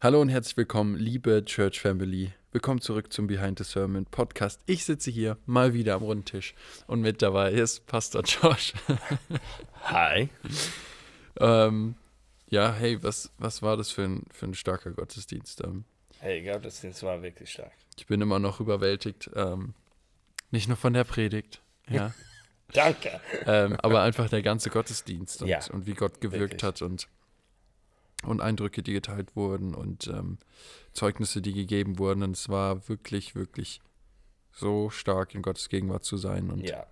Hallo und herzlich willkommen, liebe Church Family. Willkommen zurück zum Behind the Sermon Podcast. Ich sitze hier mal wieder am runden Tisch und mit dabei ist Pastor Josh. Hi. ähm, ja, hey, was, was war das für ein, für ein starker Gottesdienst? Ähm, Hey, Gottesdienst war wirklich stark. ich bin immer noch überwältigt. Ähm, nicht nur von der Predigt, ja, Danke. ähm, aber einfach der ganze Gottesdienst und, Ja, und wie Gott gewirkt wirklich. hat und, und Eindrücke, die geteilt wurden und ähm, Zeugnisse, die gegeben wurden. Und es war wirklich, wirklich so stark, in Gottes Gegenwart zu sein. Und, Ja,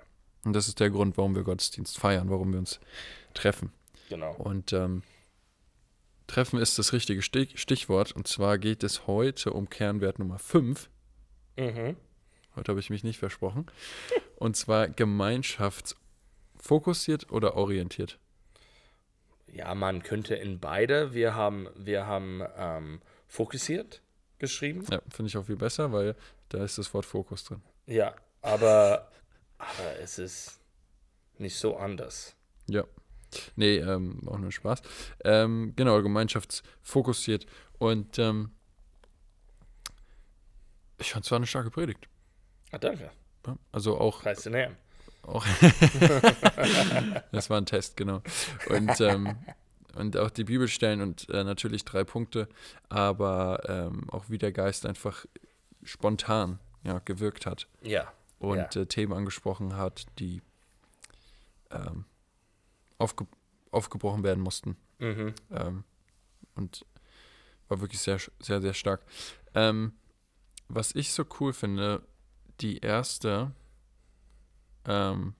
und das ist der Grund, warum wir Gottesdienst feiern, warum wir uns treffen. genau. Und ähm, Treffen ist das richtige Stich Stichwort. Und zwar geht es heute um Kernwert Nummer 5. Mhm. Heute habe ich mich nicht versprochen. Und zwar gemeinschaftsfokussiert oder orientiert. Ja, man könnte in beide. Wir haben, wir haben ähm, fokussiert geschrieben. Ja, finde ich auch viel besser, weil da ist das Wort Fokus drin. Ja, aber, aber es ist nicht so anders. Ja. Nee, ähm, auch nur Spaß. Ähm, genau, gemeinschaftsfokussiert. Und ähm, ich fand es war eine starke Predigt. Ah, danke. Also auch, Preis den Herrn. Auch das war ein Test, genau. Und, ähm, und auch die Bibelstellen und äh, natürlich drei Punkte, aber ähm, auch wie der Geist einfach spontan ja, gewirkt hat. Ja, und äh, Themen angesprochen hat, die ähm, aufge aufgebrochen werden mussten. mhm. Ähm, und war wirklich sehr, sehr, sehr stark. Ähm, was ich so cool finde, die erste, ähm,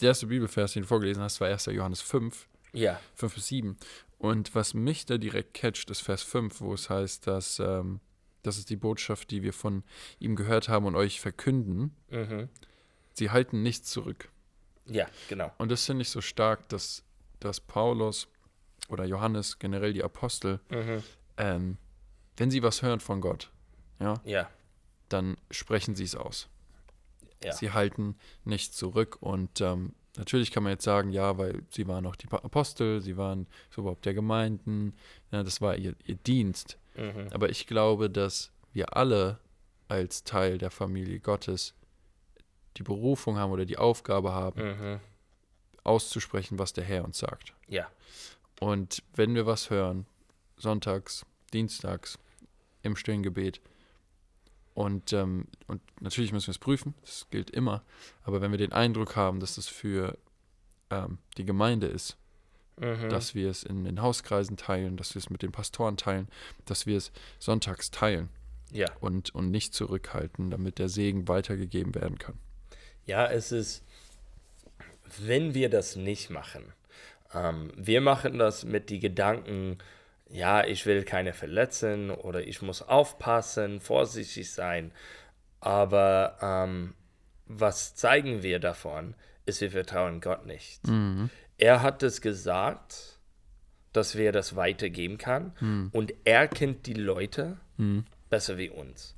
die erste Bibelvers, den du vorgelesen hast, war 1. Johannes 5, ja, 5 bis 7. Und was mich da direkt catcht, ist Vers 5, wo es heißt, dass ähm, das ist die Botschaft, die wir von ihm gehört haben und euch verkünden. mhm. Sie halten nichts zurück. ja, genau. Und das finde ich so stark, dass, dass Paulus oder Johannes, generell die Apostel, Mhm. ähm, wenn sie was hören von Gott, ja, Ja, dann sprechen sie es aus. Ja. Sie halten nichts zurück. Und ähm, natürlich kann man jetzt sagen, ja, weil sie waren auch die Apostel, sie waren so überhaupt der Gemeinden, ja, das war ihr, ihr Dienst. mhm. Aber ich glaube, dass wir alle als Teil der Familie Gottes die Berufung haben oder die Aufgabe haben, Mhm. auszusprechen, was der Herr uns sagt. ja, Und wenn wir was hören, sonntags, dienstags, im stillen Gebet, und, ähm, und natürlich müssen wir es prüfen, das gilt immer, aber wenn wir den Eindruck haben, dass das für ähm, die Gemeinde ist, mhm. dass wir es in den Hauskreisen teilen, dass wir es mit den Pastoren teilen, dass wir es sonntags teilen ja. und, und nicht zurückhalten, damit der Segen weitergegeben werden kann. Ja, es ist, wenn wir das nicht machen, ähm, wir machen das mit die Gedanken, ja, ich will keine verletzen oder ich muss aufpassen, vorsichtig sein. Aber ähm, was zeigen wir davon, ist, wir vertrauen Gott nicht. Er hat es gesagt, dass wir das weitergeben kann und er kennt die Leute besser wie uns.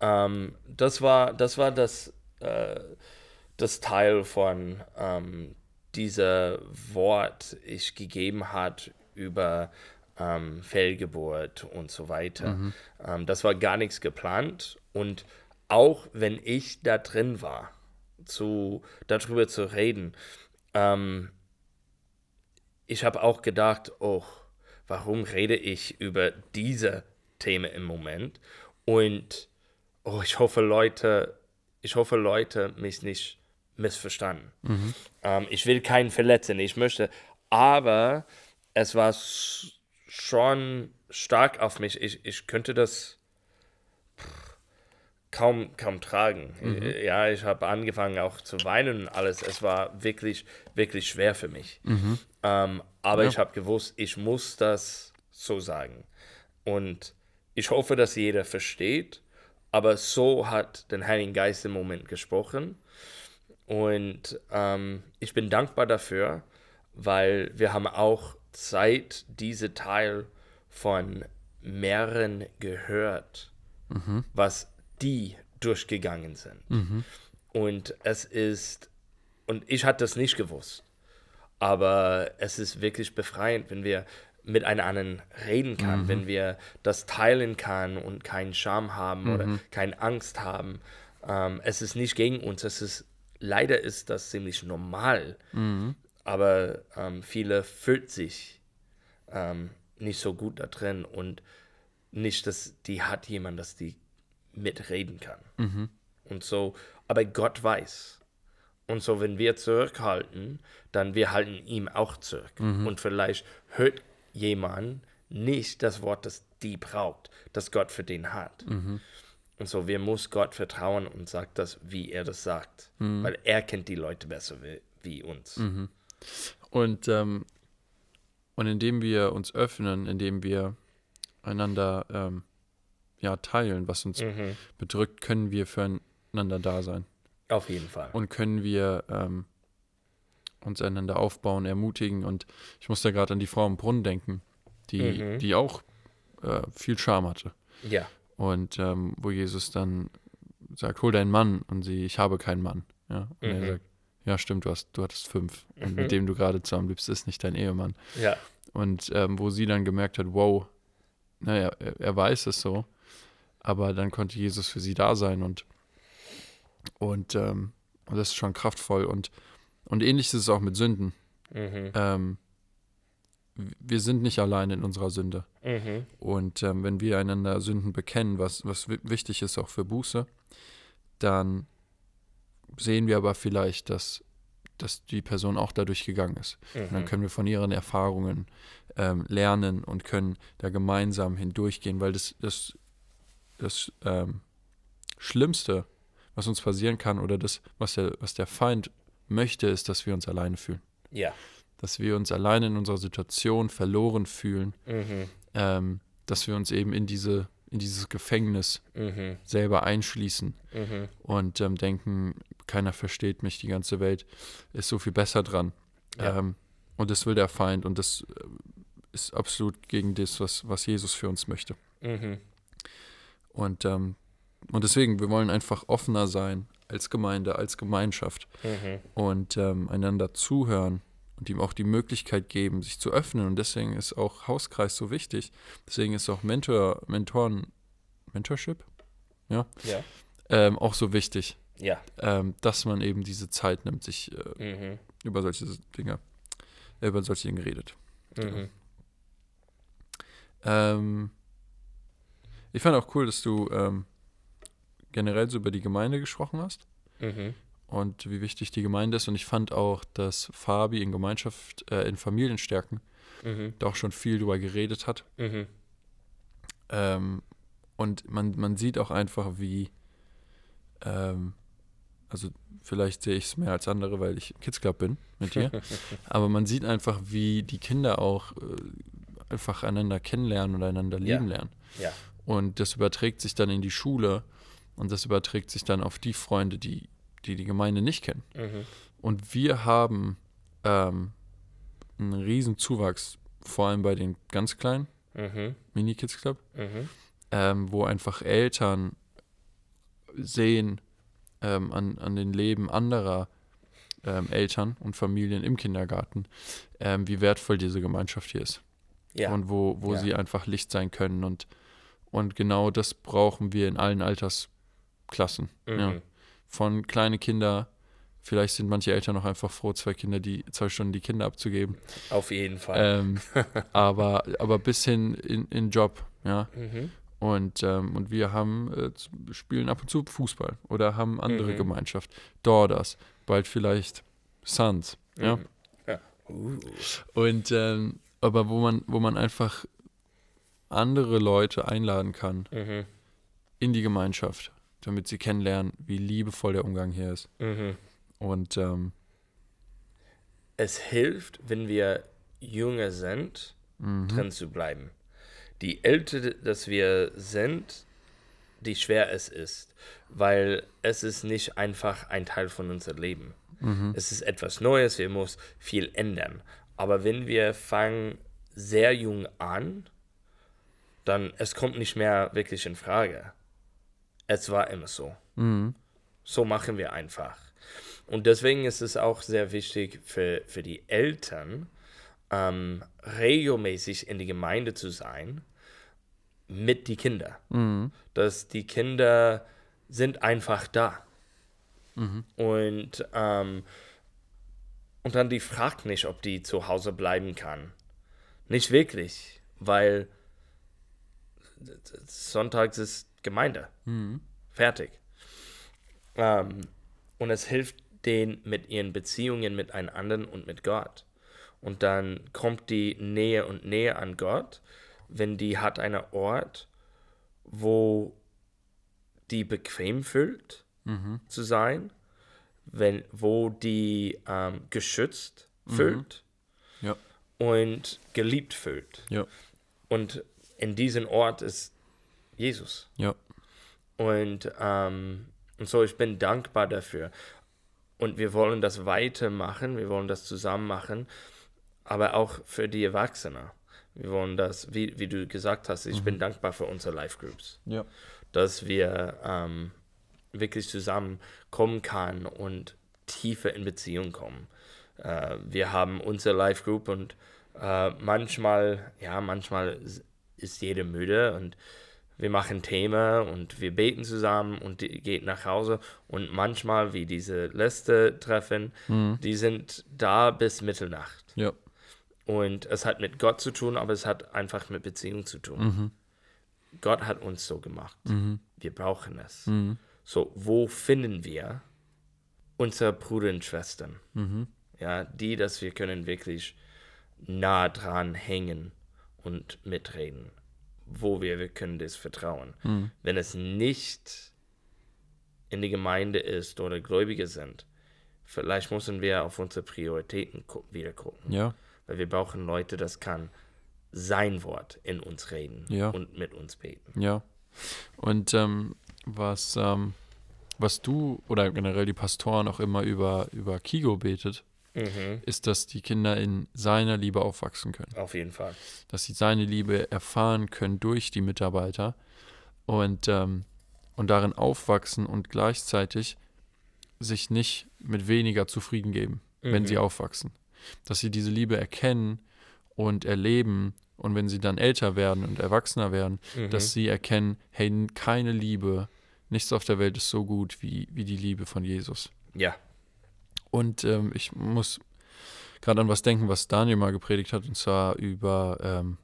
Ähm, das war das, war das, äh, das Teil von ähm, dieser Wort ich gegeben hat über ähm, Fehlgeburt und so weiter. Ähm, das war gar nichts geplant und auch wenn ich da drin war, zu, darüber zu reden, ähm, ich habe auch gedacht, oh, warum rede ich über diese Themen im Moment? Und oh, ich hoffe, Leute, ich hoffe, Leute mich nicht missverstanden. Ähm, ich will keinen verletzen, ich möchte, aber es war s- schon stark auf mich. Ich, ich könnte das kaum, kaum tragen. Äh, Ja, ich habe angefangen auch zu weinen und alles. Es war wirklich, wirklich schwer für mich. Ähm, aber ich habe gewusst, ich muss das so sagen. Und ich hoffe, dass jeder versteht. Aber so hat der Heilige Geist im Moment gesprochen. Und ähm, ich bin dankbar dafür, weil wir haben auch seit diese Teil von mehreren gehört, was die durchgegangen sind. Und es ist, und ich hatte das nicht gewusst, aber es ist wirklich befreiend, wenn wir mit einem anderen reden kann, Mhm. wenn wir das teilen kann und keinen Scham haben oder Mhm. keine Angst haben. Ähm, es ist nicht gegen uns, es ist leider ist das ziemlich normal, Mhm. Aber ähm, viele fühlt sich ähm, nicht so gut da drin und nicht, dass die hat jemand, dass die mitreden kann. Mhm. Und so, aber Gott weiß. Und so, wenn wir zurückhalten, dann wir halten ihm auch zurück. Und vielleicht hört jemand nicht das Wort, das die braucht, das Gott für den hat. Und so, wir muss Gott vertrauen und sagt das, wie er das sagt. Weil er kennt die Leute besser wie, wie uns. Und, ähm, und indem wir uns öffnen, indem wir einander ähm, ja, teilen, was uns Mhm. bedrückt, können wir füreinander da sein. Auf jeden Fall. Und können wir ähm, uns einander aufbauen, ermutigen. Und ich muss da gerade an die Frau im Brunnen denken, die, Mhm. die auch äh, viel Scham hatte. Ja, Und ähm, wo Jesus dann sagt, hol deinen Mann und sie, ich habe keinen Mann. Ja? Und Mhm. er sagt, ja stimmt, du hast, du hattest fünf. Und Mhm. mit dem du gerade zusammenlebst, ist nicht dein Ehemann. ja, Und ähm, wo sie dann gemerkt hat, wow, naja, er, er weiß es so, aber dann konnte Jesus für sie da sein und, und, ähm, und das ist schon kraftvoll. Und, und ähnlich ist es auch mit Sünden. mhm. Ähm, wir sind nicht allein in unserer Sünde. Mhm. Und ähm, wenn wir einander Sünden bekennen, was, was wi- wichtig ist auch für Buße, dann sehen wir aber vielleicht, dass, dass die Person auch dadurch gegangen ist. Und dann Mhm. können wir von ihren Erfahrungen ähm, lernen und können da gemeinsam hindurchgehen, weil das, das, das ähm, Schlimmste, was uns passieren kann oder das, was der, was der Feind möchte, ist, dass wir uns alleine fühlen. Ja. Dass wir uns alleine in unserer Situation verloren fühlen, Mhm. ähm, dass wir uns eben in, diese, in dieses Gefängnis Mhm. selber einschließen Mhm. und ähm, denken, keiner versteht mich, die ganze Welt ist so viel besser dran. Ja. Ähm, und das will der Feind und das äh, ist absolut gegen das, was, was Jesus für uns möchte. Mhm. Und, ähm, und deswegen, wir wollen einfach offener sein als Gemeinde, als Gemeinschaft Mhm. und ähm, einander zuhören und ihm auch die Möglichkeit geben, sich zu öffnen. Und deswegen ist auch Hauskreis so wichtig. Deswegen ist auch Mentor, Mentoren, Mentorship, Ja. ähm, auch so wichtig, Ja. ähm, dass man eben diese Zeit nimmt, sich äh, Mhm. über solche Dinge, über solche Dinge redet. Mhm. Ähm, ich fand auch cool, dass du ähm, generell so über die Gemeinde gesprochen hast Mhm. und wie wichtig die Gemeinde ist. Und ich fand auch, dass Fabi in Gemeinschaft, äh, in Familienstärken Mhm. da auch schon viel drüber geredet hat. Mhm. Ähm, und man, man sieht auch einfach, wie, ähm, also vielleicht sehe ich es mehr als andere, weil ich Kids Club bin mit dir, aber man sieht einfach, wie die Kinder auch äh, einfach einander kennenlernen und einander Ja. lieben lernen. Ja. Und das überträgt sich dann in die Schule und das überträgt sich dann auf die Freunde, die die, die Gemeinde nicht kennen. Mhm. Und wir haben ähm, einen riesen Zuwachs, vor allem bei den ganz kleinen Mhm. Mini-Kids Club, Mhm. ähm, wo einfach Eltern sehen ähm, an, an den Leben anderer ähm, Eltern und Familien im Kindergarten, ähm, wie wertvoll diese Gemeinschaft hier ist. Ja. Und wo, wo Ja. sie einfach Licht sein können. Und, und genau das brauchen wir in allen Altersklassen. Ja. Mhm. Von kleine Kinder, vielleicht sind manche Eltern noch einfach froh, zwei Kinder, die zwei Stunden die Kinder abzugeben. Auf jeden Fall. Ähm, aber, aber bis hin in, in Job, ja. Mhm. Und, ähm, und wir haben, äh, spielen ab und zu Fußball oder haben andere Mhm. Gemeinschaft. Daughters, bald vielleicht Sons. Ja. Mhm. Ja. Uh. Und ähm, aber wo man, wo man einfach andere Leute einladen kann Mhm. in die Gemeinschaft, damit sie kennenlernen, wie liebevoll der Umgang hier ist. Mhm. Und ähm, Es hilft, wenn wir jünger sind, mhm. drin zu bleiben. Die älter, dass wir sind, die schwer es ist, weil es ist nicht einfach ein Teil von unserem Leben. Mhm. Es ist etwas Neues, wir müssen viel ändern. Aber wenn wir fangen sehr jung an, dann es kommt nicht mehr wirklich in Frage. Es war immer so. Mhm. So machen wir einfach. Und deswegen ist es auch sehr wichtig für, für die Eltern, ähm, regelmäßig in die Gemeinde zu sein mit die Kinder. Mhm. Dass die Kinder sind einfach da. Mhm. Und, ähm, und dann die fragt nicht, ob die zu Hause bleiben kann. Nicht wirklich, weil Sonntags ist Gemeinde. Mhm. Fertig. Ähm, und es hilft denen mit ihren Beziehungen mit anderen und mit Gott. Und dann kommt die Nähe und Nähe an Gott, wenn die hat einen Ort, wo die bequem fühlt Mhm. zu sein, wenn, wo die ähm, geschützt fühlt Ja. und geliebt fühlt. Ja. Und in diesem Ort ist Jesus. Ja. Und, ähm, und so, ich bin dankbar dafür. Und wir wollen das weitermachen, wir wollen das zusammen machen, aber auch für die Erwachsenen. Wir wollen das, wie, wie du gesagt hast, ich bin dankbar für unsere Life Groups, Ja. dass wir ähm, wirklich zusammen kommen kann und tiefer in Beziehung kommen. Äh, wir haben unsere Life Group und äh, manchmal, ja, manchmal ist- jeder müde und wir machen Thema und wir beten zusammen und die geht nach Hause und manchmal, wie diese letzte Treffen, die sind da bis Mitternacht. Ja. Und es hat mit Gott zu tun, aber es hat einfach mit Beziehung zu tun. Gott hat uns so gemacht. Wir brauchen es. So, wo finden wir unsere Brüder und Schwestern? Ja, die, dass wir können wirklich nah dran hängen und mitreden. Wo wir, wir können das vertrauen. Wenn es nicht in die Gemeinde ist oder Gläubige sind, vielleicht müssen wir auf unsere Prioritäten gu wieder gucken. Ja. Weil wir brauchen Leute, das kann sein Wort in uns reden Ja. und mit uns beten. Ja. Und ähm, was, ähm, was du oder generell die Pastoren auch immer über, über Kigo betet, Mhm. ist, dass die Kinder in seiner Liebe aufwachsen können. Auf jeden Fall. Dass sie seine Liebe erfahren können durch die Mitarbeiter und, ähm, und darin aufwachsen und gleichzeitig sich nicht mit weniger zufrieden geben, wenn sie aufwachsen. Dass sie diese Liebe erkennen und erleben und wenn sie dann älter werden und erwachsener werden, dass sie erkennen, hey, keine Liebe, nichts auf der Welt ist so gut wie, wie die Liebe von Jesus. Ja. Und ähm, ich muss gerade an was denken, was Daniel mal gepredigt hat, und zwar über, ähm,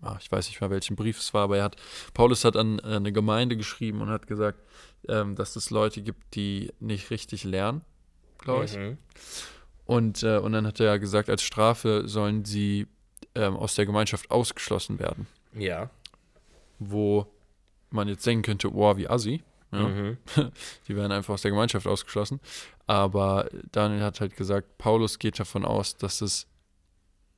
ah, ich weiß nicht mehr, welchen Brief es war, aber er hat, Paulus hat an, an eine Gemeinde geschrieben und hat gesagt, ähm, dass es Leute gibt, die nicht richtig lernen, glaube ich. Mhm. Und, äh, und dann hat er ja gesagt, als Strafe sollen sie ähm, aus der Gemeinschaft ausgeschlossen werden. Ja. Wo man jetzt denken könnte, wow, wie assi. Ja? Mhm. Die werden einfach aus der Gemeinschaft ausgeschlossen. Aber Daniel hat halt gesagt, Paulus geht davon aus, dass es,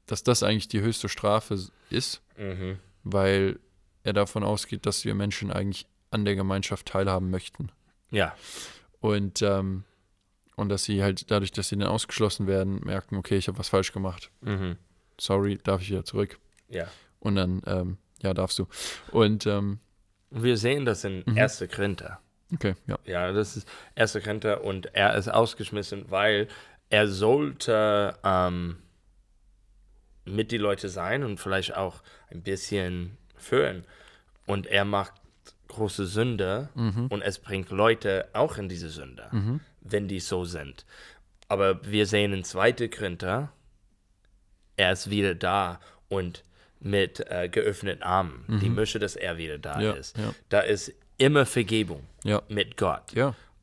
dass das eigentlich die höchste Strafe ist, Mhm. weil er davon ausgeht, dass wir Menschen eigentlich an der Gemeinschaft teilhaben möchten. Ja. Und, ähm, und dass sie halt dadurch, dass sie dann ausgeschlossen werden, merken, okay, ich habe was falsch gemacht. Mhm. Sorry, darf ich wieder zurück? Ja. Und dann, ähm, ja, darfst du. Und, ähm, wir sehen das in Mhm. 1. Korinther. okay, ja. Ja, das ist 1. Korinther und er ist ausgeschmissen, weil er sollte ähm, mit die Leute sein und vielleicht auch ein bisschen führen. Und er macht große Sünde und es bringt Leute auch in diese Sünde, wenn die so sind. Aber wir sehen in 2. Korinther, er ist wieder da und mit äh, geöffneten Armen. Die Mische, dass er wieder da Ja, ist. ja. Da ist immer Vergebung Ja, mit Gott.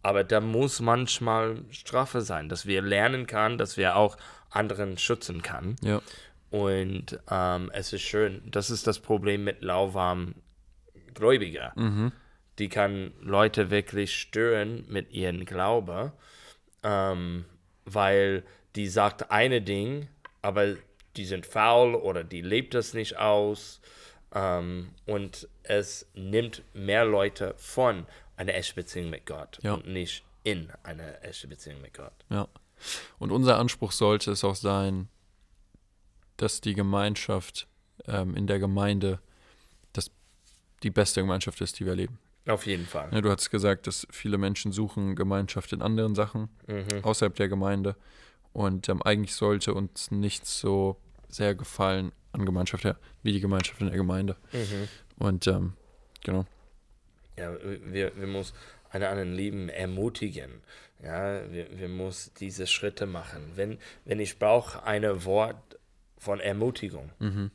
Aber da muss manchmal Strafe sein, dass wir lernen kann, dass wir auch anderen schützen kann. Und ähm, es ist schön. Das ist das Problem mit lauwarmen Gläubiger. Die kann Leute wirklich stören mit ihrem Glaube, ähm, weil die sagt eine Ding, aber die sind faul oder die lebt das nicht aus. Ähm, und es nimmt mehr Leute von einer echten Beziehung mit Gott Ja. und nicht in eine echte Beziehung mit Gott. ja. Und unser Anspruch sollte es auch sein, dass die Gemeinschaft ähm, in der Gemeinde das die beste Gemeinschaft ist, die wir erleben. Auf jeden Fall. Ja, du hast gesagt, dass viele Menschen suchen Gemeinschaft in anderen Sachen Mhm. außerhalb der Gemeinde. Und ähm, eigentlich sollte uns nichts so sehr gefallen an Gemeinschaft, ja, wie die Gemeinschaft in der Gemeinde. Mhm. Und ähm, genau. Ja, wir, wir muss einen anderen Leben ermutigen. Ja, wir, wir muss diese Schritte machen. Wenn, wenn ich brauche ein Wort von Ermutigung, Mhm.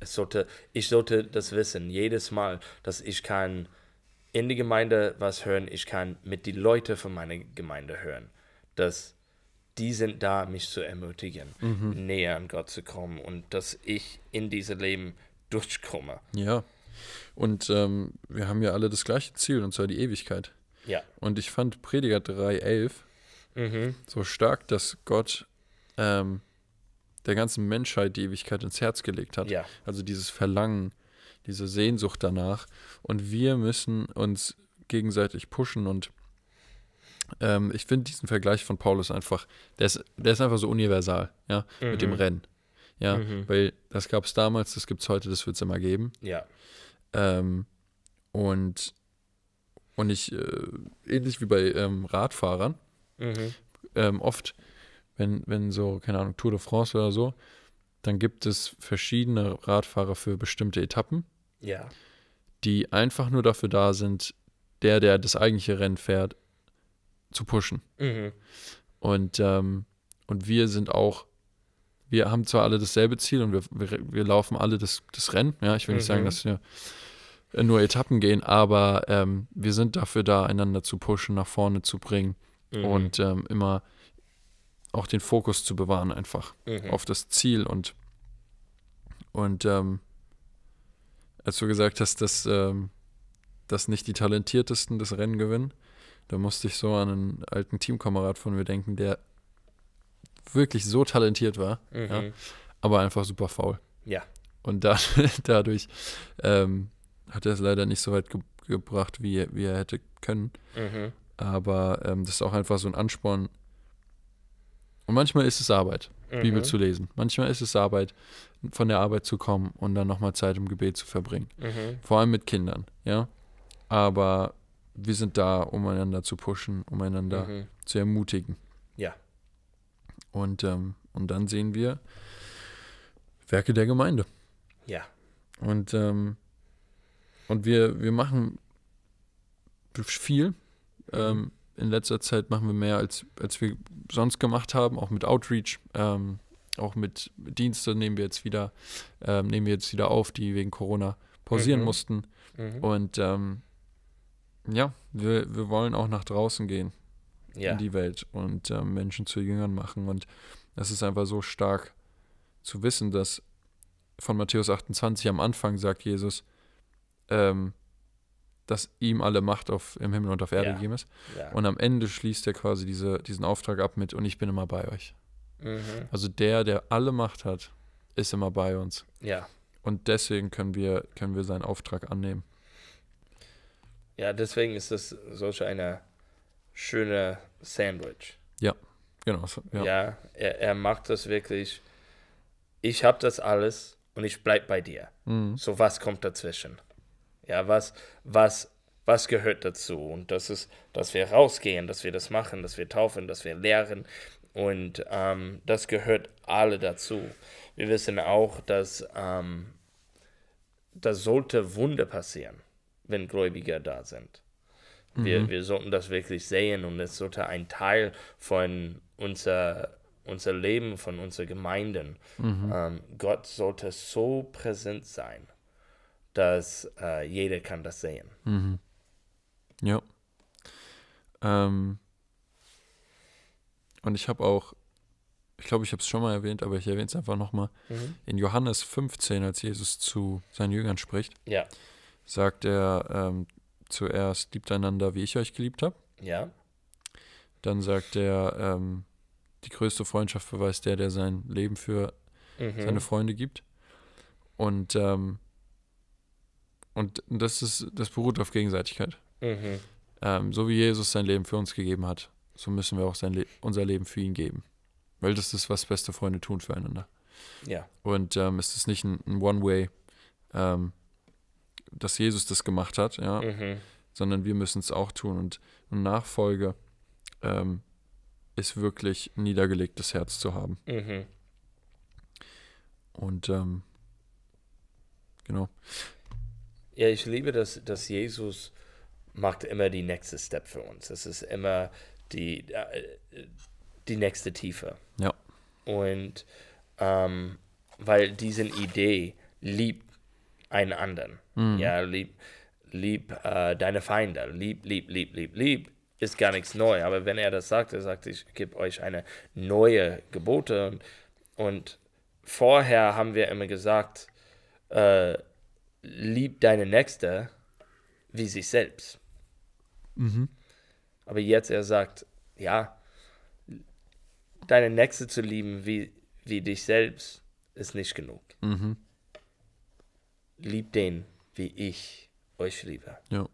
es sollte, ich sollte das wissen, jedes Mal, dass ich kann in die Gemeinde was hören, ich kann mit die Leute von meiner Gemeinde hören, dass die sind da, mich zu ermutigen, näher an Gott zu kommen und dass ich in dieses Leben durchkomme. Ja. Und ähm, wir haben ja alle das gleiche Ziel, und zwar die Ewigkeit. Ja. Und ich fand Prediger 3,11 Mhm. so stark, dass Gott ähm, der ganzen Menschheit die Ewigkeit ins Herz gelegt hat. Ja. Also dieses Verlangen, diese Sehnsucht danach. Und wir müssen uns gegenseitig pushen. Und ähm, ich finde diesen Vergleich von Paulus einfach, der ist, der ist einfach so universal, ja, mit dem Mhm. Rennen. Ja, Mhm. weil das gab es damals, das gibt es heute, das wird es immer geben. Ja. Ähm, und, und ich, äh, ähnlich wie bei ähm, Radfahrern, Mhm. ähm, oft, wenn, wenn so, keine Ahnung, Tour de France oder so, dann gibt es verschiedene Radfahrer für bestimmte Etappen, Ja. die einfach nur dafür da sind, der, der das eigentliche Rennen fährt, zu pushen. Mhm. Und, ähm, und wir sind auch, wir haben zwar alle dasselbe Ziel und wir, wir, wir laufen alle das, das Rennen, ja, ich will nicht sagen, Mhm. dass wir nur Etappen gehen, aber ähm, wir sind dafür da, einander zu pushen, nach vorne zu bringen Mhm. und ähm, immer auch den Fokus zu bewahren einfach Mhm. auf das Ziel und und ähm, als du gesagt hast, dass, ähm, dass nicht die Talentiertesten das Rennen gewinnen, da musste ich so an einen alten Teamkamerad von mir denken, der wirklich so talentiert war, Mhm. ja. aber einfach super faul. Ja. Und da, dadurch ähm, hat er es leider nicht so weit ge gebracht, wie, er- wie er hätte können. Mhm. Aber ähm, das ist auch einfach so ein Ansporn. Und manchmal ist es Arbeit, Bibel Mhm. zu lesen. Manchmal ist es Arbeit, von der Arbeit zu kommen und dann nochmal Zeit im Gebet zu verbringen. Mhm. Vor allem mit Kindern, ja. Aber wir sind da, um einander zu pushen, um einander Mhm. zu ermutigen. Ja. Und, ähm, und dann sehen wir Werke der Gemeinde. Ja. Und, ähm, und wir, wir machen viel. Ähm, in letzter Zeit machen wir mehr, als, als wir sonst gemacht haben, auch mit Outreach, ähm, auch mit Dienste nehmen wir jetzt wieder, ähm, nehmen wir jetzt wieder auf, die wegen Corona pausieren Mhm. mussten. Mhm. Und ähm, ja, wir, wir wollen auch nach draußen gehen Ja. in die Welt und ähm, Menschen zu Jüngern machen. Und es ist einfach so stark zu wissen, dass von Matthäus 28 am Anfang sagt Jesus, ähm, dass ihm alle Macht auf, im Himmel und auf Erde Ja. gegeben ist. ja. Und am Ende schließt er quasi diese, diesen Auftrag ab mit und ich bin immer bei euch. Mhm. Also der, der alle Macht hat, ist immer bei uns. Ja. Und deswegen können wir, können wir seinen Auftrag annehmen. Ja, deswegen ist das solch eine schöne Sandwich. Genau. so- Ja, Ja. er, er macht das wirklich. Ich habe das alles und ich bleib bei dir. Mhm. So was kommt dazwischen? Ja, was, was, was gehört dazu? Und das ist, dass wir rausgehen, dass wir das machen, dass wir taufen, dass wir lehren. Und ähm, das gehört alle dazu. Wir wissen auch, dass ähm, da sollte Wunder passieren, wenn Gläubiger da sind. Wir, wir sollten das wirklich sehen und es sollte ein Teil von unser, unser Leben, von unseren Gemeinden. Ähm, Gott sollte so präsent sein, dass äh, jeder kann das sehen. Mhm. Ja. Ähm, und ich habe auch, ich glaube, ich habe es schon mal erwähnt, aber ich erwähne es einfach nochmal. In Johannes 15, als Jesus zu seinen Jüngern spricht, Ja, sagt er ähm, zuerst, liebt einander, wie ich euch geliebt habe. ja, Dann sagt er, ähm, die größte Freundschaft beweist der, der sein Leben für mhm. seine Freunde gibt. Und, ähm, und das ist, das beruht auf Gegenseitigkeit. Mhm. Ähm, so wie Jesus sein Leben für uns gegeben hat, so müssen wir auch sein Le unser Leben für ihn geben. Weil das ist, was beste Freunde tun füreinander. ja, Und ähm, es ist nicht ein, ein One-Way, ähm, dass Jesus das gemacht hat, ja, mhm. sondern wir müssen es auch tun. Und eine Nachfolge ähm, ist wirklich ein niedergelegtes Herz zu haben. Mhm. Und ähm, genau. Ja, ich liebe, dass, dass Jesus macht immer die nächste Step für uns. Es ist immer die, äh, die nächste Tiefe. Ja. Und ähm, weil diese Idee liebt einen anderen. Ja, lieb, lieb äh, deine Feinde. Lieb, lieb, lieb, lieb, lieb ist gar nichts neu. Aber wenn er das sagt, er sagt, ich gebe euch eine neue Gebote. Und, und vorher haben wir immer gesagt, äh, lieb deine Nächste wie sich selbst. Aber jetzt er sagt, ja, deine Nächste zu lieben wie, wie dich selbst ist nicht genug. Mhm. Lieb den, wie ich euch liebe. Ja.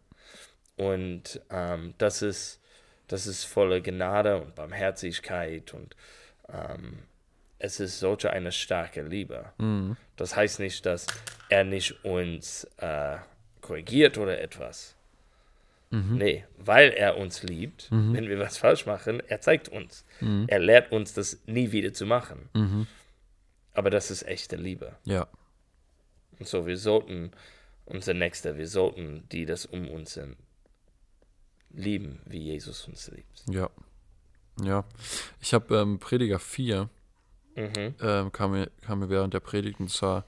Und ähm, das ist das ist volle Gnade und Barmherzigkeit und ähm, es ist solche eine starke Liebe. Das heißt nicht, dass er nicht uns äh, korrigiert oder etwas. Nee, weil er uns liebt, wenn wir was falsch machen, er zeigt uns. Er lehrt uns, das nie wieder zu machen. Aber das ist echte Liebe. Ja. Und so, wir sollten unsere Nächste, wir sollten die, das um uns sind, lieben, wie Jesus uns liebt. Ja. Ja. Ich habe ähm, Prediger 4, Mhm. ähm, kam, mir, kam mir während der Predigt, und zwar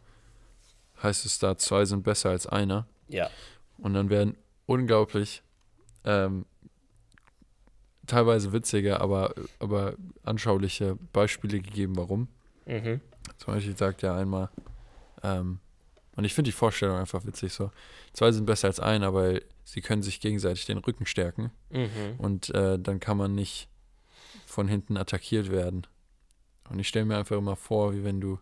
heißt es da, zwei sind besser als einer. Ja. Und dann werden unglaublich, ähm, teilweise witzige, aber, aber anschauliche Beispiele gegeben, warum. Mhm. Zum Beispiel sagt er einmal, ähm, und ich finde die Vorstellung einfach witzig so, zwei sind besser als einer, weil sie können sich gegenseitig den Rücken stärken Mhm. und äh, dann kann man nicht von hinten attackiert werden. Und ich stelle mir einfach immer vor, wie wenn du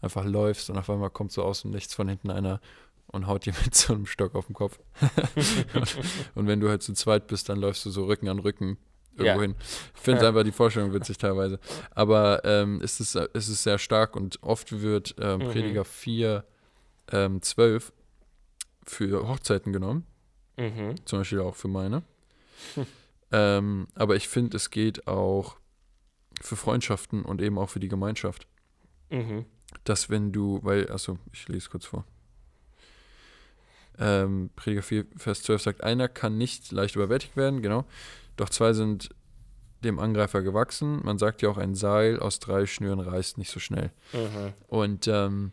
einfach läufst und auf einmal kommt so aus dem Nichts von hinten einer und haut dir mit so einem Stock auf den Kopf. und, und wenn du halt zu zweit bist, dann läufst du so Rücken an Rücken irgendwo Ja. hin. Ich finde Ja. einfach die Vorstellung witzig teilweise. Aber ähm, es, ist, es ist sehr stark und oft wird ähm, Mhm. Prediger 4, ähm, 12 für Hochzeiten genommen Mhm. zum Beispiel auch für meine. ähm, aber ich finde, es geht auch für Freundschaften und eben auch für die Gemeinschaft, Mhm. dass wenn du, weil, also ich lese kurz vor. Ähm, Prediger 4, Vers 12 sagt, einer kann nicht leicht überwältigt werden, genau, doch zwei sind dem Angreifer gewachsen. Man sagt ja auch, ein Seil aus drei Schnüren reißt nicht so schnell. Mhm. Und, ähm,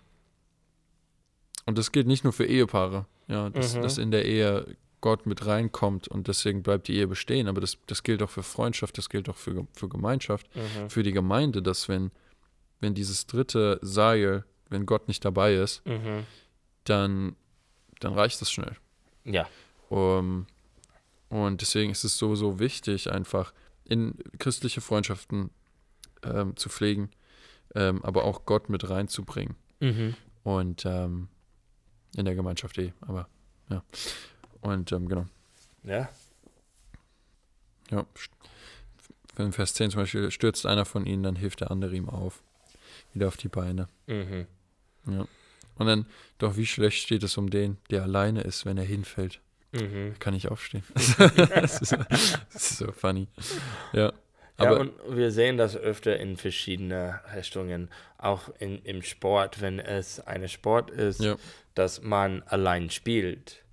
und das gilt nicht nur für Ehepaare, ja, dass, Mhm. dass in der Ehe Gott mit reinkommt und deswegen bleibt die Ehe bestehen, aber das, das gilt auch für Freundschaft, das gilt auch für, für Gemeinschaft, Mhm. für die Gemeinde, dass wenn, wenn dieses dritte Seil, wenn Gott nicht dabei ist, Mhm. dann, dann reicht es schnell. Ja. Um, und deswegen ist es so, so wichtig, einfach in christliche Freundschaften ähm, zu pflegen, ähm, aber auch Gott mit reinzubringen. Mhm. Und ähm, in der Gemeinschaft eh, aber ja. Und ähm, genau. Ja. Ja. In Vers 10 zum Beispiel stürzt einer von ihnen, dann hilft der andere ihm auf. Wieder auf die Beine. Mhm. Ja. Und dann, doch wie schlecht steht es um den, der alleine ist, wenn er hinfällt. Mhm. Kann ich aufstehen. das, ist, das ist so funny. Ja. Ja, Aber und wir sehen das öfter in verschiedenen Richtungen, auch in, im Sport, wenn es eine Sport ist, Ja. dass man allein spielt,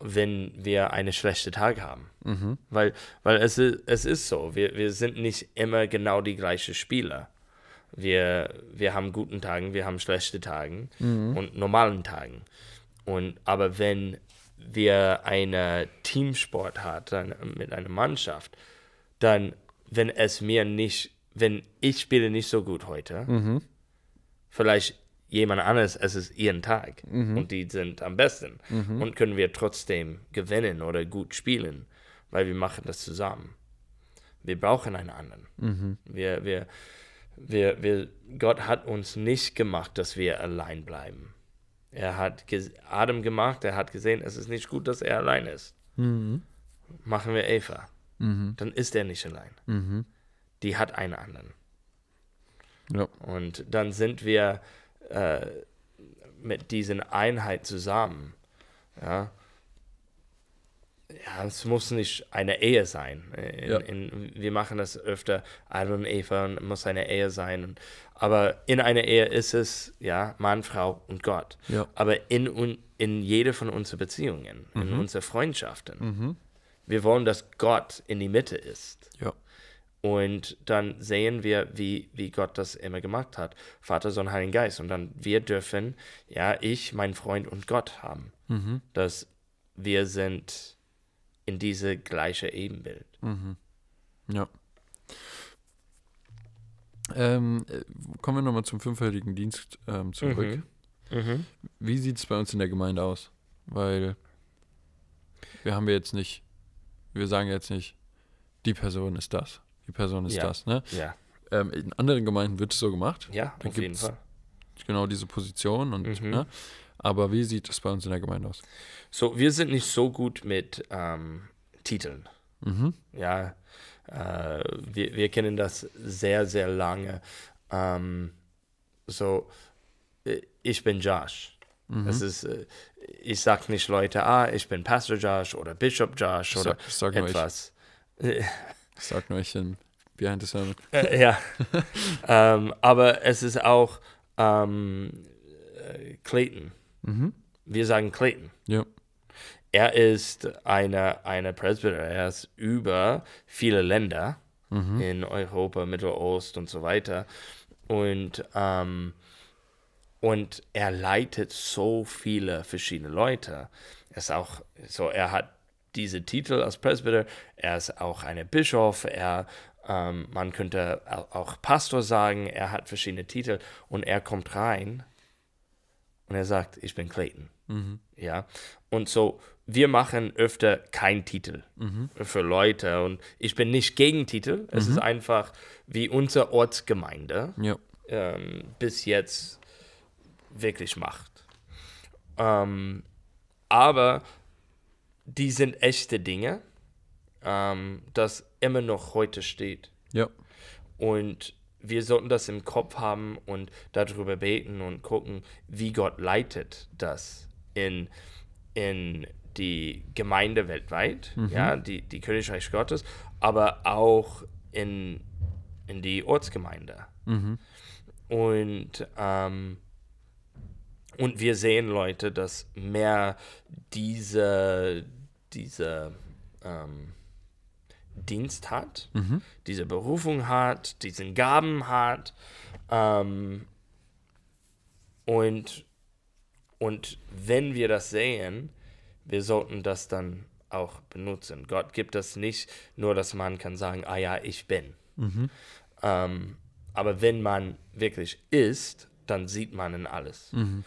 wenn wir einen schlechten Tag haben. mhm. Weil, weil es, ist, es ist so, wir, wir sind nicht immer genau die gleichen Spieler. Wir, wir haben guten Tagen, wir haben schlechte Tagen und normalen Tagen. Und, aber wenn wir eine Teamsport hat, dann mit einer Mannschaft, dann, wenn es mir nicht, wenn ich spiele nicht so gut heute, Mhm. vielleicht jemand anderes, es ist ihren Tag und die sind am besten und können wir trotzdem gewinnen oder gut spielen, weil wir machen das zusammen. Wir brauchen einen anderen. Mhm. Wir, wir, wir, wir, Gott hat uns nicht gemacht, dass wir allein bleiben. Er hat Adam gemacht, er hat gesehen, es ist nicht gut, dass er allein ist. Mhm. Machen wir Eva. Mhm. Dann ist er nicht allein. Mhm. Die hat einen anderen. Ja. Und dann sind wir äh, mit diesen Einheit zusammen. Ja. ja, es muss nicht eine Ehe sein. In, Ja. in, wir machen das öfter, Adam und Eva und muss eine Ehe sein. Aber in einer Ehe ist es, ja, Mann, Frau und Gott. Ja. Aber in, in jede von unseren Beziehungen, in Mhm. unsere Freundschaften, Mhm. wir wollen, dass Gott in die Mitte ist. Und dann sehen wir, wie, wie Gott das immer gemacht hat. Vater, Sohn, Heiligen Geist. Und dann wir dürfen, ja, ich, mein Freund und Gott haben. Mhm. Dass wir sind in diese gleiche Ebenbild. Mhm. Ja. Ähm, äh, kommen wir nochmal zum fünffältigen Dienst ähm, zurück. Mhm. Wie sieht es bei uns in der Gemeinde aus? Weil wir haben ja jetzt nicht, wir sagen jetzt nicht, die Person ist das, die Person ist Ja. das. Ne? Ja, Ähm, in anderen Gemeinden wird es so gemacht, ja, Da auf jeden Fall. genau diese Position. Und, Mhm. ne? Aber wie sieht es bei uns in der Gemeinde aus? So, wir sind nicht so gut mit ähm, Titeln. Mhm. Ja, äh, wir, wir kennen das sehr, sehr lange. Ähm, so, äh, ich bin Josh. Mhm. Das ist, äh, ich sag nicht Leute, ah, ich bin Pastor Josh oder Bishop Josh oder sag, sag etwas. ich sag nur ich in Behind the Sermon. Äh, ja. ähm, aber es ist auch ähm, äh, Clayton. Mhm. Wir sagen Clayton. Ja. Er ist eine, eine Presbyter. Er ist über viele Länder Mhm. in Europa, Mittelost und so weiter. Und, ähm, und er leitet so viele verschiedene Leute. Er ist auch so, er hat diese Titel als Presbyter. Er ist auch ein Bischof. Er, ähm, man könnte au- auch Pastor sagen. Er hat verschiedene Titel und er kommt rein und er sagt, ich bin Clayton. Mhm. Ja, und so, wir machen öfter keinen Titel Mhm. für Leute und ich bin nicht gegen Titel. Es ist einfach wie unsere Ortsgemeinde Ja. ähm, bis jetzt wirklich macht. Ähm, aber die sind echte Dinge, ähm, das immer noch heute steht. Ja. Und wir sollten das im Kopf haben und darüber beten und gucken, wie Gott leitet das in, in die Gemeinde weltweit, ja, die, die Königreich Gottes, aber auch in, in die Ortsgemeinde. Mhm. Und, ähm, und wir sehen Leute, dass mehr diese, diese ähm, Dienst hat, Mhm. diese Berufung hat, diesen Gaben hat. Ähm, und, und wenn wir das sehen, wir sollten das dann auch benutzen. Gott gibt das nicht nur, dass man kann sagen, ah ja, ich bin. Mhm. Ähm, aber wenn man wirklich ist, dann sieht man in alles. Mhm.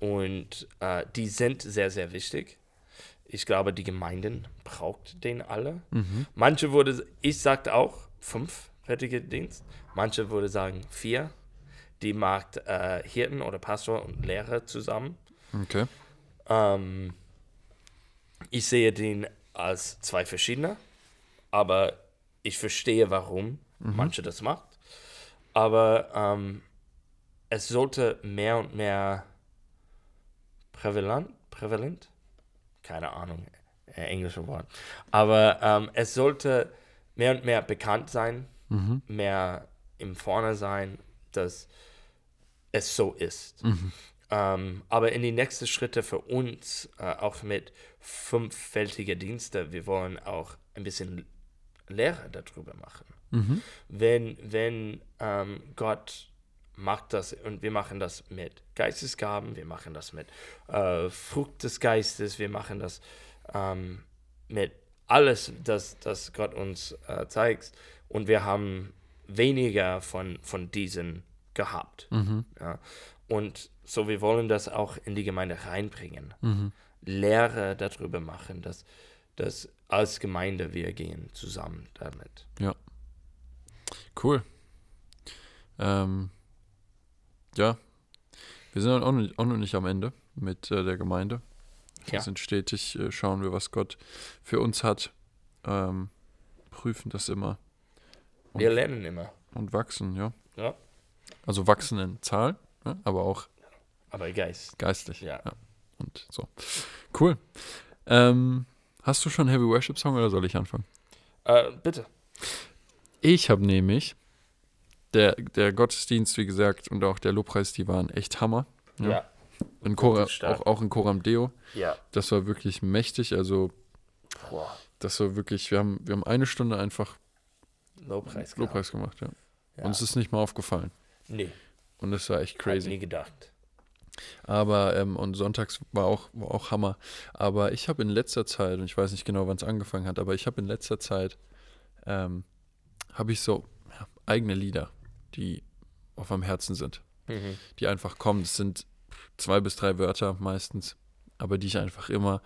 Und äh, die sind sehr, sehr wichtig. Ich glaube, die Gemeinden braucht den alle. Mhm. Manche würde, ich sagte auch fünf fertige Dienst. Manche würde sagen vier. Die macht äh, Hirten oder Pastor und Lehrer zusammen. Okay. Ähm, ich sehe den als zwei verschiedene, aber ich verstehe, warum manche das macht. Aber ähm, es sollte mehr und mehr prävalent, prävalent, keine Ahnung, äh, englische Wort, aber ähm, es sollte mehr und mehr bekannt sein, Mhm. mehr im Vorne sein, dass es so ist. Mhm. Ähm, aber in die nächsten Schritte für uns, äh, auch mit fünffältiger Dienste, wir wollen auch ein bisschen Lehre darüber machen. Mhm. Wenn, wenn ähm, Gott macht das und wir machen das mit Geistesgaben, wir machen das mit äh, Frucht des Geistes, wir machen das ähm, mit alles, das, das Gott uns äh, zeigt und wir haben weniger von, von diesen gehabt. Mhm. Ja. Und so, wir wollen das auch in die Gemeinde reinbringen. Mhm. Lehre darüber machen, dass, dass als Gemeinde wir gehen zusammen damit. Cool. Ähm, ja, wir sind auch noch, auch noch nicht am Ende mit äh, der Gemeinde. Wir Ja. sind stetig, äh, schauen wir, was Gott für uns hat, ähm, prüfen das immer Und- Wir lernen immer. und wachsen, ja. Ja. Also wachsen in Zahl, ne? aber auch Aber Geist. geistlich. Ja. Und so. Cool. Ähm, Hast du schon Heavy Worship Song oder soll ich anfangen? Äh, bitte. Ich habe nämlich, der, der Gottesdienst, wie gesagt, und auch der Lobpreis, die waren echt Hammer. Ja. Ja. In Cora, auch, auch in Coram Deo. Ja. Das war wirklich mächtig. Also, Boah. das war wirklich, wir haben, wir haben eine Stunde einfach Lobpreis. Lobpreis gemacht, ja. Ja. Uns ist nicht mal aufgefallen. Nee, Und das war echt crazy. crazy. nie gedacht. Aber, ähm, und sonntags war auch, war auch Hammer. Aber ich habe in letzter Zeit, und ich weiß nicht genau, wann es angefangen hat, aber ich habe in letzter Zeit, ähm, habe ich so ja, eigene Lieder, die auf meinem Herzen sind, Mhm. die einfach kommen. Das sind zwei bis drei Wörter meistens, aber die ich einfach immer,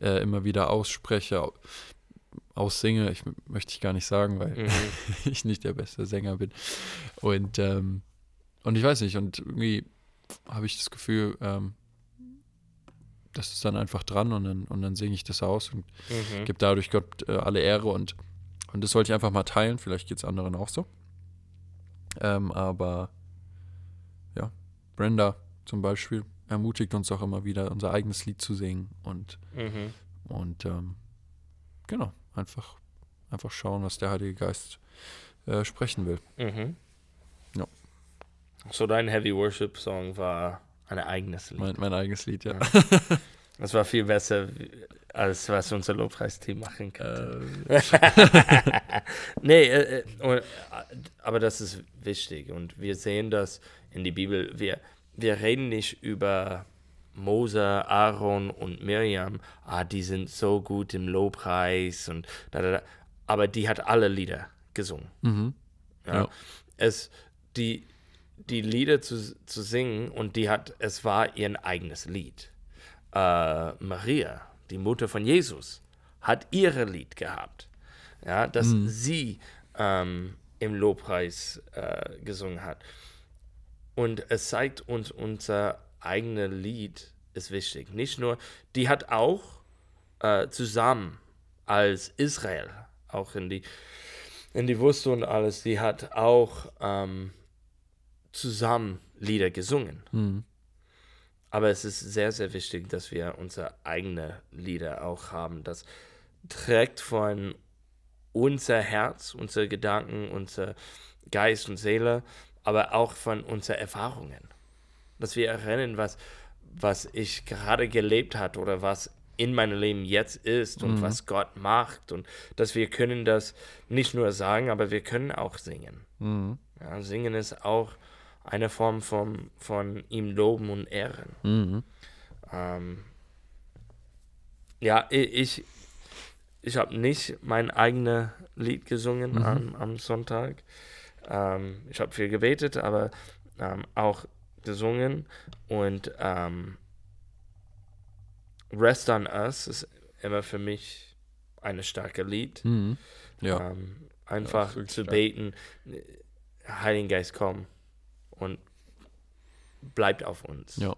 äh, immer wieder ausspreche, au- aussinge. Ich möchte ich gar nicht sagen, weil Mhm. ich nicht der beste Sänger bin. Und, ähm, und ich weiß nicht, und irgendwie habe ich das Gefühl, ähm, das ist dann einfach dran und dann, und dann singe ich das aus und Mhm. gebe dadurch Gott äh, alle Ehre und, und das wollte ich einfach mal teilen. Vielleicht geht es anderen auch so. Ähm, aber ja, Brenda zum Beispiel ermutigt uns auch immer wieder, unser eigenes Lied zu singen und, Mhm. und ähm, genau, einfach, einfach schauen, was der Heilige Geist äh, sprechen will. Mhm. Ja. So dein Heavy Worship Song war ein eigenes Lied. Mein, mein eigenes Lied, ja. Das war viel besser, als was unser Lobpreisteam machen könnte. Äh, nee, äh, äh, und, äh, aber das ist wichtig und wir sehen das in die Bibel. Wir, wir reden nicht über Mose, Aaron und Miriam, ah, die sind so gut im Lobpreis und da, da, da. aber die hat alle Lieder gesungen. mhm. Ja. Ja. Es, die, die Lieder zu, zu singen und die hat, es war ihr eigenes Lied. Äh, Maria, die Mutter von Jesus, hat ihre Lied gehabt. Ja, das sie ähm, im Lobpreis äh, gesungen hat. Und es zeigt uns, unser eigenes Lied ist wichtig. Nicht nur, die hat auch äh, zusammen als Israel, auch in die in die Wüste und alles, die hat auch ähm, zusammen Lieder gesungen. Mhm. Aber es ist sehr, sehr wichtig, dass wir unsere eigenen Lieder auch haben. Das trägt von unser Herz, unsere Gedanken, unser Geist und Seele, aber auch von unseren Erfahrungen. Dass wir erinnern, was, was ich gerade gelebt hat oder was in meinem Leben jetzt ist und was Gott macht und dass wir können das nicht nur sagen, aber wir können auch singen. Mhm. Ja, singen ist auch eine Form von, von ihm loben und ehren. Mhm. Ähm, ja, ich, ich habe nicht mein eigenes Lied gesungen am, am Sonntag. Ähm, ich habe viel gebetet, aber ähm, auch gesungen. Und ähm, Rest on Us ist immer für mich ein starkes Lied. Mhm. Ja. Ähm, Ja, einfach wirklich zu stark. beten, Heiligen Geist, komm und bleibt auf uns. Ja.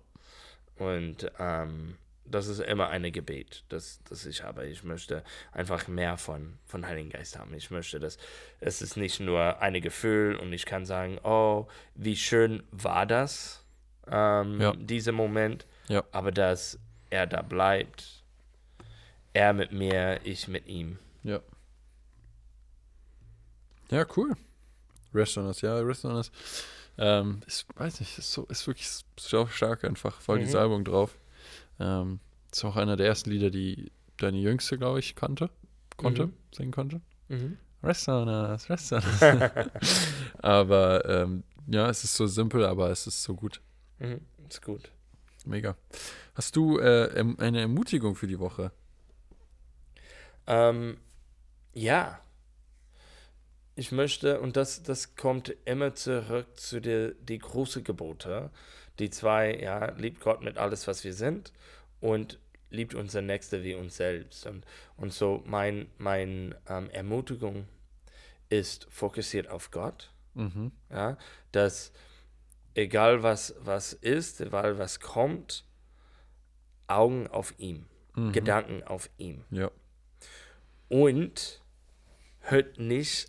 Und ähm, das ist immer ein Gebet, das, das ich habe. Ich möchte einfach mehr von, von Heiligen Geist haben. Ich möchte, dass es ist nicht nur ein Gefühl und ich kann sagen, oh, wie schön war das, ähm, Ja. dieser Moment, Ja. aber dass er da bleibt, er mit mir, ich mit ihm. Ja. Ja, cool. Rest on Us, ja, Rest on Us. Ähm, ich weiß nicht, ist, so, ist wirklich so stark einfach, voll Mhm. dieses Album drauf. Ähm, ist auch einer der ersten Lieder, die deine Jüngste, glaube ich, kannte, konnte, Mhm. singen konnte. Mhm. Rest on Us, Rest on Us. aber ähm, ja, es ist so simpel, aber es ist so gut. Mhm. Ist gut. Mega. Hast du äh, eine Ermutigung für die Woche? Ähm, ja. Ich möchte, und das, das kommt immer zurück zu der die großen Gebote. Die zwei, ja, liebt Gott mit alles, was wir sind und liebt unser Nächster wie uns selbst. Und, und so mein, mein ähm, Ermutigung ist fokussiert auf Gott. Mhm. Ja, dass egal was, was ist, egal was kommt, Augen auf ihm, Mhm. Gedanken auf ihm. Ja. Und hört nicht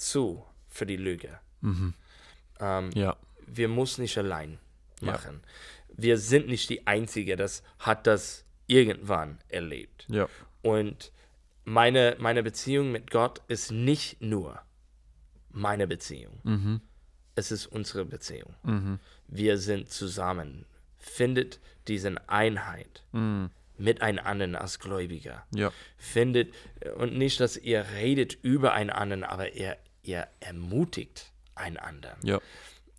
zu für die Lüge. Mhm. Ähm, Ja. Wir müssen nicht allein Ja. machen. Wir sind nicht die Einzige, das hat das irgendwann erlebt. Ja. Und meine, meine Beziehung mit Gott ist nicht nur meine Beziehung. Mhm. Es ist unsere Beziehung. Mhm. Wir sind zusammen. Findet diese Einheit Mhm. miteinander als Gläubiger. Ja. Findet, und nicht, dass ihr redet über einander, aber ihr, ihr ermutigt einander. Ja.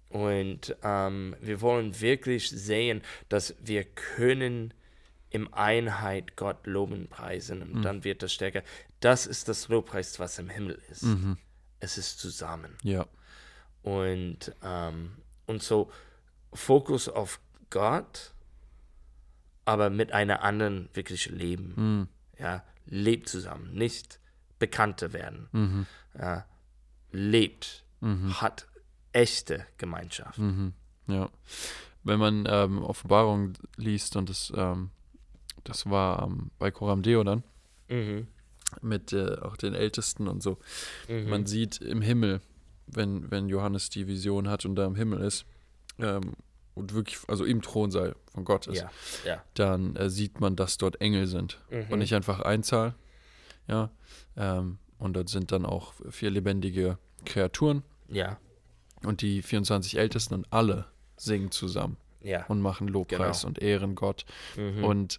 Und ähm, wir wollen wirklich sehen, dass wir können im Einheit Gott loben, preisen und dann wird das stärker. Das ist das Lobpreis, was im Himmel ist. Es ist zusammen. Ja. Und, ähm, und so Fokus auf Gott, aber mit einer anderen wirklich leben. Ja, lebt zusammen, nicht Bekannte werden. Ja, lebt, hat echte Gemeinschaft. Ja. Wenn man ähm, Offenbarung liest und das, ähm, das war ähm, bei Coram Deo dann, Mhm. mit äh, auch den Ältesten und so. Mhm. Man sieht im Himmel, wenn, wenn Johannes die Vision hat und da im Himmel ist ähm, und wirklich, also im Thronsaal von Gott ist, Ja, ja. dann äh, sieht man, dass dort Engel sind Mhm. und nicht einfach Einzahl. Ja. Ähm, und dort sind dann auch vier lebendige Kreaturen Ja, und die 24 Ältesten und alle singen zusammen ja. und machen Lobpreis Genau. und ehren Gott. Mhm. Und,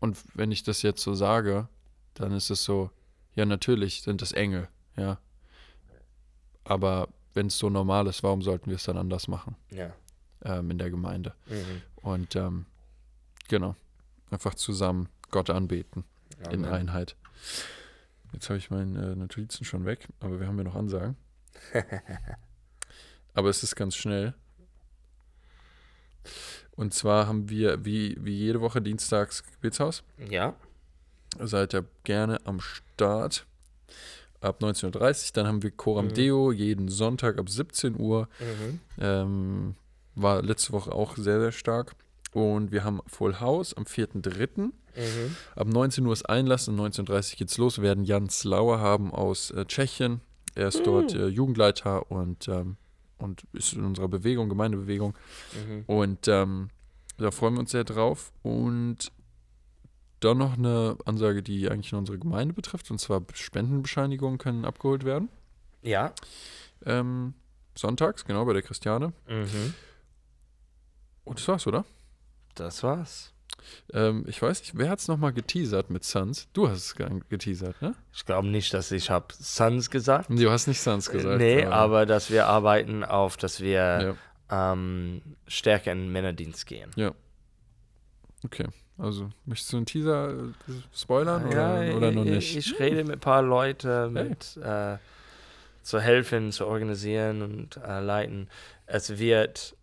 und wenn ich das jetzt so sage, dann ist es so, ja, natürlich sind es Engel, ja. Aber wenn es so normal ist, warum sollten wir es dann anders machen ja. ähm, in der Gemeinde? Mhm. Und ähm, genau, einfach zusammen Gott anbeten in Amen. Einheit. Jetzt habe ich meine äh, Notizen schon weg, aber wir haben ja noch Ansagen. aber es ist ganz schnell. Und zwar haben wir wie, wie jede Woche dienstags Gebetshaus. Ja, Seid ihr gerne am Start. Ab 19.30 Uhr. Dann haben wir Coram Mhm. Deo jeden Sonntag ab 17 Uhr. mhm. Ähm, war letzte Woche auch sehr, sehr stark. Und wir haben Full House am 4.3. Mhm. Ab 19 Uhr ist Einlass und 19.30 Uhr geht's los. Wir werden Jan Slauer haben aus äh, Tschechien. Er ist dort äh, Jugendleiter und, ähm, und ist in unserer Bewegung, Gemeindebewegung. Mhm. Und ähm, da freuen wir uns sehr drauf. Und dann noch eine Ansage, die eigentlich nur unsere Gemeinde betrifft. Und zwar Spendenbescheinigungen können abgeholt werden. Ja. Ähm, sonntags, genau, bei der Christiane. Mhm. Und das war's, oder? Das war's. Ähm, ich weiß nicht, wer hat's nochmal geteasert mit Suns? Du hast es ge- geteasert, ne? Ich glaube nicht, dass ich habe Sons gesagt. Du hast nicht Suns gesagt. nee, aber dass wir arbeiten auf, dass wir Ja, ähm, stärker in den Männerdienst gehen. okay. Also, möchtest du einen Teaser äh, spoilern Ja, oder, oder noch ich, nicht? Ich rede mit ein paar Leuten, mit äh, zu helfen, zu organisieren und äh, leiten. Es wird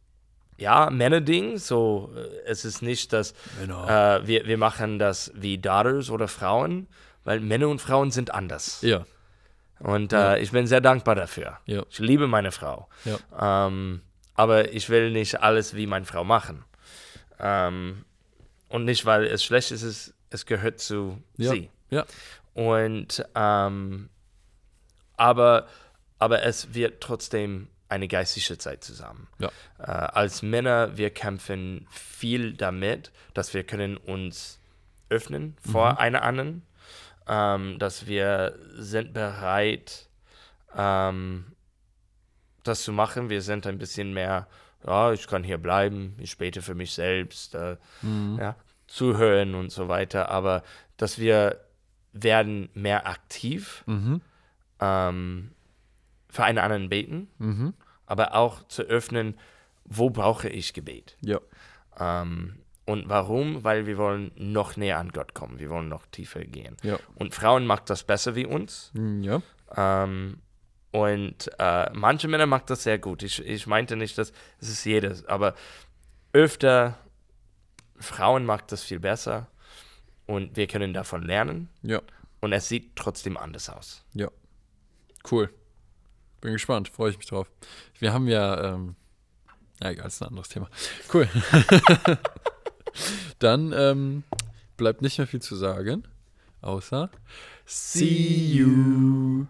ja Männerding, so äh, es ist nicht, dass Genau. äh, wir, wir machen das wie Daughters oder Frauen, weil Männer und Frauen sind anders. ja, Und Ja. äh, ich bin sehr dankbar dafür. ja, Ich liebe meine Frau. ja. Ähm, aber ich will nicht alles wie meine Frau machen. Ähm, und nicht, weil es schlecht ist, es, es gehört zu Ja, sie. ja. Und ähm, aber, aber es wird trotzdem eine geistige Zeit zusammen. Ja. Äh, als Männer, wir kämpfen viel damit, dass wir können uns öffnen vor Mhm. einer anderen, ähm, dass wir sind bereit, ähm, das zu machen. Wir sind ein bisschen mehr, ja, ich kann hier bleiben, ich bete für mich selbst, äh, Mhm. ja, zuhören und so weiter, aber dass wir werden mehr aktiv Mhm. ähm, für einen anderen beten, Mhm. aber auch zu öffnen, wo brauche ich Gebet? Ja. Ähm, und warum? Weil wir wollen noch näher an Gott kommen, wir wollen noch tiefer gehen. Ja. Und Frauen macht das besser wie uns. Mm, Ja. Ähm, und äh, manche Männer macht das sehr gut. Ich, ich meinte nicht, dass es ist jedes, aber öfter Frauen macht das viel besser und wir können davon lernen Ja. und es sieht trotzdem anders aus. Ja. Cool. Bin gespannt, freue ich mich drauf. Wir haben ja, ähm, ja, egal, ist ein anderes Thema. Cool. Dann ähm, bleibt nicht mehr viel zu sagen, außer See you.